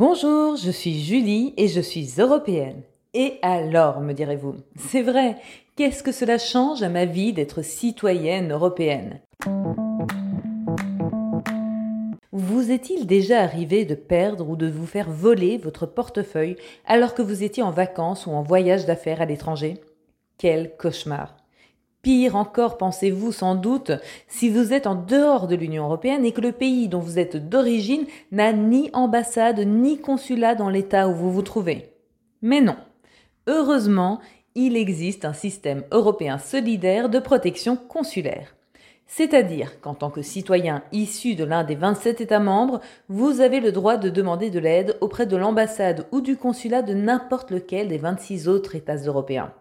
Bonjour, je suis Julie et je suis européenne. Et alors, me direz-vous C'est vrai, qu'est-ce que cela change à ma vie d'être citoyenne européenne? Vous est-il déjà arrivé de perdre ou de vous faire voler votre portefeuille alors que vous étiez en vacances ou en voyage d'affaires à l'étranger? Quel cauchemar Pire encore, pensez-vous sans doute, si vous êtes en dehors de l'Union européenne et que le pays dont vous êtes d'origine n'a ni ambassade ni consulat dans l'État où vous vous trouvez. Mais non. Heureusement, il existe un système européen solidaire de protection consulaire. C'est-à-dire qu'en tant que citoyen issu de l'un des 27 États membres, vous avez le droit de demander de l'aide auprès de l'ambassade ou du consulat de n'importe lequel des 26 autres États européens.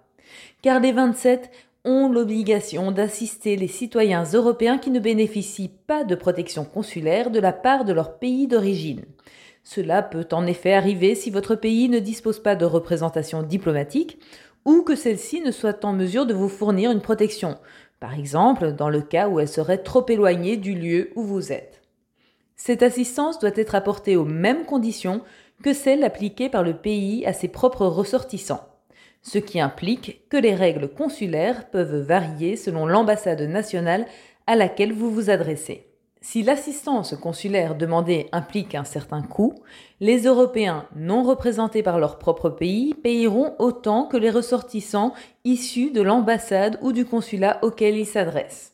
Car les 27 ont l'obligation d'assister les citoyens européens qui ne bénéficient pas de protection consulaire de la part de leur pays d'origine. Cela peut en effet arriver si votre pays ne dispose pas de représentation diplomatique ou que celle-ci ne soit en mesure de vous fournir une protection, par exemple dans le cas où elle serait trop éloignée du lieu où vous êtes. Cette assistance doit être apportée aux mêmes conditions que celles appliquées par le pays à ses propres ressortissants ce qui implique que les règles consulaires peuvent varier selon l'ambassade nationale à laquelle vous vous adressez. Si l'assistance consulaire demandée implique un certain coût, les Européens non représentés par leur propre pays payeront autant que les ressortissants issus de l'ambassade ou du consulat auquel ils s'adressent.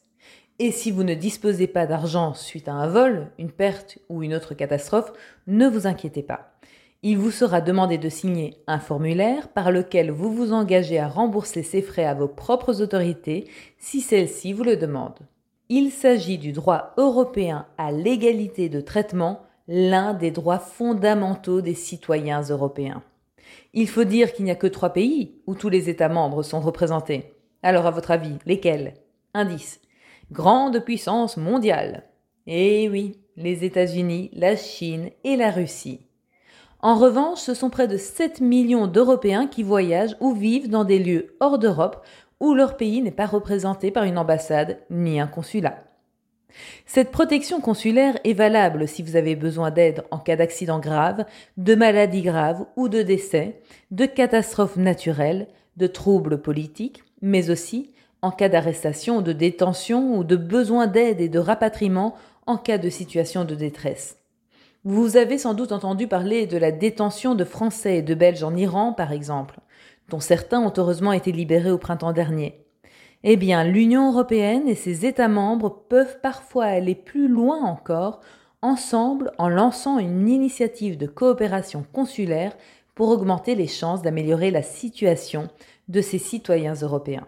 Et si vous ne disposez pas d'argent suite à un vol, une perte ou une autre catastrophe, ne vous inquiétez pas il vous sera demandé de signer un formulaire par lequel vous vous engagez à rembourser ces frais à vos propres autorités si celles-ci vous le demandent. Il s'agit du droit européen à l'égalité de traitement, l'un des droits fondamentaux des citoyens européens. Il faut dire qu'il n'y a que trois pays où tous les États membres sont représentés. Alors à votre avis, lesquels? Indice. Grande puissance mondiale. Eh oui, les États-Unis, la Chine et la Russie. En revanche, ce sont près de 7 millions d'Européens qui voyagent ou vivent dans des lieux hors d'Europe où leur pays n'est pas représenté par une ambassade ni un consulat. Cette protection consulaire est valable si vous avez besoin d'aide en cas d'accident grave, de maladie grave ou de décès, de catastrophes naturelles, de troubles politiques, mais aussi en cas d'arrestation, de détention ou de besoin d'aide et de rapatriement en cas de situation de détresse. Vous avez sans doute entendu parler de la détention de Français et de Belges en Iran, par exemple, dont certains ont heureusement été libérés au printemps dernier. Eh bien, l'Union européenne et ses États membres peuvent parfois aller plus loin encore, ensemble en lançant une initiative de coopération consulaire pour augmenter les chances d'améliorer la situation de ces citoyens européens.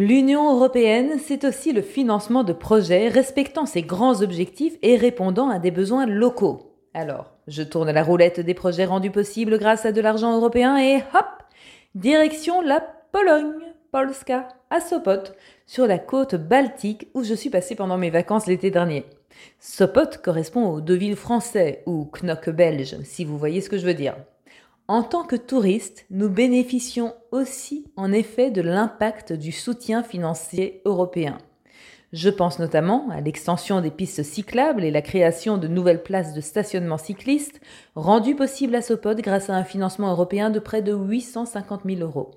L'Union européenne, c'est aussi le financement de projets respectant ses grands objectifs et répondant à des besoins locaux. Alors, je tourne la roulette des projets rendus possibles grâce à de l'argent européen et hop Direction la Pologne, Polska, à Sopot, sur la côte baltique où je suis passé pendant mes vacances l'été dernier. Sopot correspond aux Deauville français ou Knock belge, si vous voyez ce que je veux dire. En tant que touristes, nous bénéficions aussi en effet de l'impact du soutien financier européen. Je pense notamment à l'extension des pistes cyclables et la création de nouvelles places de stationnement cyclistes, rendues possibles à Sopot grâce à un financement européen de près de 850 000 euros.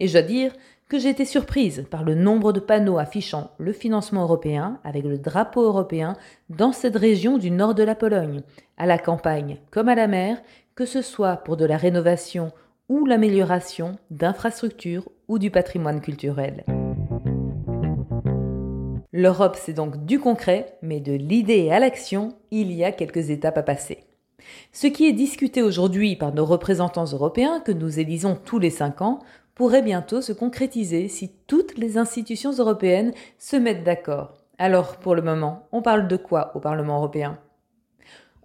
Et je dois dire que j'ai été surprise par le nombre de panneaux affichant le financement européen avec le drapeau européen dans cette région du nord de la Pologne, à la campagne comme à la mer, que ce soit pour de la rénovation ou l'amélioration d'infrastructures ou du patrimoine culturel. L'Europe, c'est donc du concret, mais de l'idée à l'action, il y a quelques étapes à passer. Ce qui est discuté aujourd'hui par nos représentants européens, que nous élisons tous les cinq ans, pourrait bientôt se concrétiser si toutes les institutions européennes se mettent d'accord. Alors, pour le moment, on parle de quoi au Parlement européen?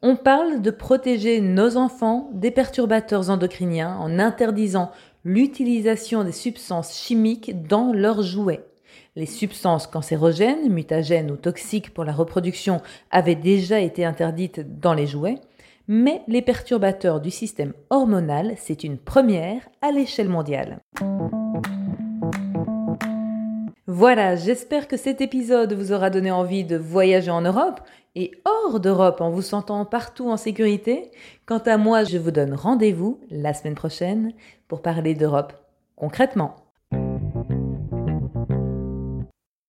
On parle de protéger nos enfants des perturbateurs endocriniens en interdisant l'utilisation des substances chimiques dans leurs jouets. Les substances cancérogènes, mutagènes ou toxiques pour la reproduction avaient déjà été interdites dans les jouets, mais les perturbateurs du système hormonal, c'est une première à l'échelle mondiale. Voilà, j'espère que cet épisode vous aura donné envie de voyager en Europe et hors d'Europe en vous sentant partout en sécurité Quant à moi, je vous donne rendez-vous la semaine prochaine pour parler d'Europe concrètement.